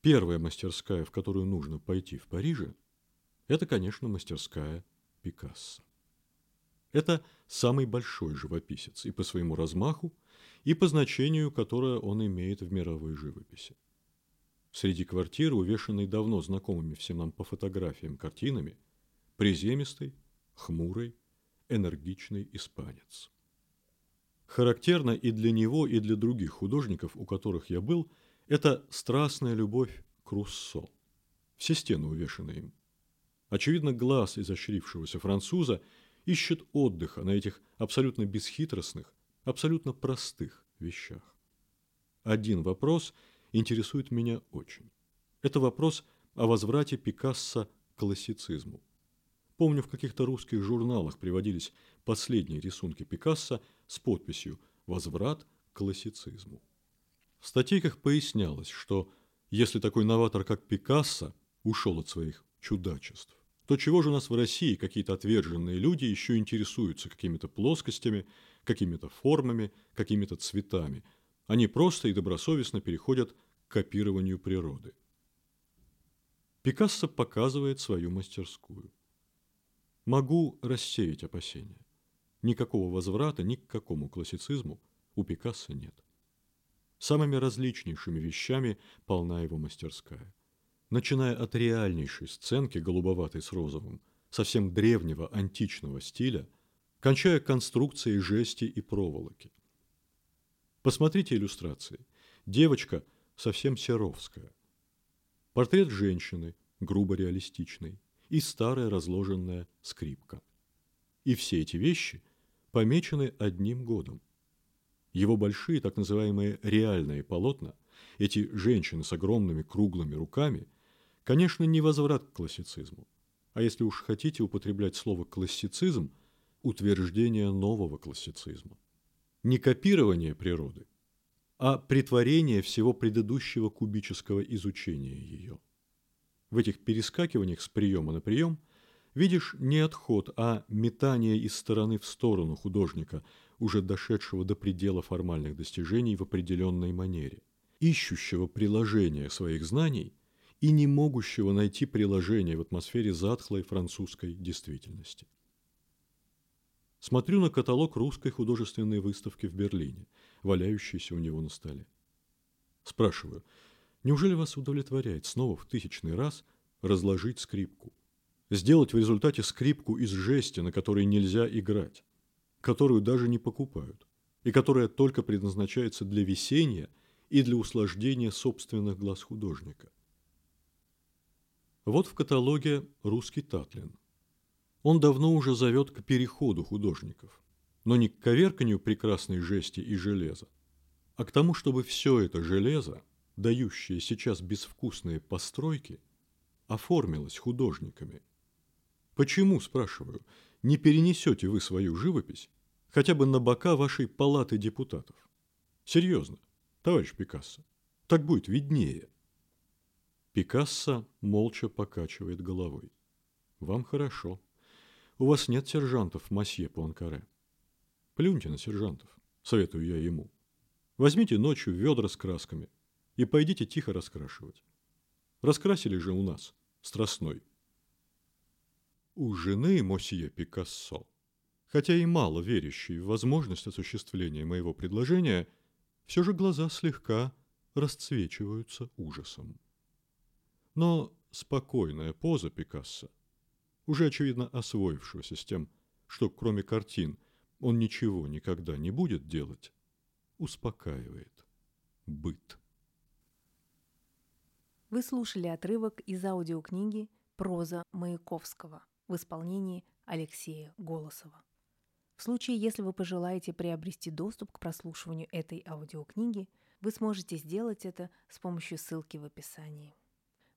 Первая мастерская, в которую нужно пойти в Париже, это, конечно, мастерская Пикассо. Это самый большой живописец и по своему размаху, и по значению, которое он имеет в мировой живописи. Среди квартиры, увешанной давно знакомыми всем нам по фотографиям картинами, приземистый, хмурый, энергичный испанец. Характерно и для него, и для других художников, у которых я был, это страстная любовь к Руссо. Все стены увешаны им. Очевидно, глаз изощрившегося француза ищет отдыха на этих абсолютно бесхитростных, абсолютно простых вещах. Один вопрос интересует меня очень. Это вопрос о возврате Пикассо к классицизму. Помню, в каких-то русских журналах приводились последние рисунки Пикассо с подписью «Возврат к классицизму». В статейках пояснялось, что если такой новатор, как Пикассо, ушел от своих чудачеств, то чего же у нас в России какие-то отверженные люди еще интересуются какими-то плоскостями, какими-то формами, какими-то цветами. Они просто и добросовестно переходят к копированию природы. Пикассо показывает свою мастерскую. Могу рассеять опасения. Никакого возврата ни к какому классицизму у Пикассо нет. Самыми различнейшими вещами полна его мастерская. Начиная от реальнейшей сценки, голубоватой с розовым, совсем древнего античного стиля, кончая конструкцией жести и проволоки. Посмотрите иллюстрации. Девочка совсем серовская. Портрет женщины, грубо реалистичный и старая разложенная скрипка. И все эти вещи помечены одним годом. Его большие так называемые реальные полотна, эти женщины с огромными круглыми руками, конечно, не возврат к классицизму, а если уж хотите употреблять слово «классицизм», утверждение нового классицизма. Не копирование природы, а притворение всего предыдущего кубического изучения ее – в этих перескакиваниях с приема на прием видишь не отход, а метание из стороны в сторону художника, уже дошедшего до предела формальных достижений в определенной манере, ищущего приложения своих знаний и не могущего найти приложение в атмосфере затхлой французской действительности. Смотрю на каталог русской художественной выставки в Берлине, валяющийся у него на столе. Спрашиваю – Неужели вас удовлетворяет снова в тысячный раз разложить скрипку? Сделать в результате скрипку из жести, на которой нельзя играть, которую даже не покупают, и которая только предназначается для весения и для услаждения собственных глаз художника. Вот в каталоге «Русский Татлин». Он давно уже зовет к переходу художников, но не к коверканию прекрасной жести и железа, а к тому, чтобы все это железо дающее сейчас безвкусные постройки, оформилось художниками. Почему, спрашиваю, не перенесете вы свою живопись хотя бы на бока вашей палаты депутатов? Серьезно, товарищ Пикассо, так будет виднее. Пикассо молча покачивает головой. Вам хорошо. У вас нет сержантов, масье Пуанкаре. Плюньте на сержантов, советую я ему. Возьмите ночью ведра с красками – и пойдите тихо раскрашивать. Раскрасили же у нас страстной. У жены Мосье Пикассо, хотя и мало верящей в возможность осуществления моего предложения, все же глаза слегка расцвечиваются ужасом. Но спокойная поза Пикассо, уже очевидно освоившегося с тем, что кроме картин он ничего никогда не будет делать, успокаивает быт. Вы слушали отрывок из аудиокниги «Проза Маяковского» в исполнении Алексея Голосова. В случае, если вы пожелаете приобрести доступ к прослушиванию этой аудиокниги, вы сможете сделать это с помощью ссылки в описании.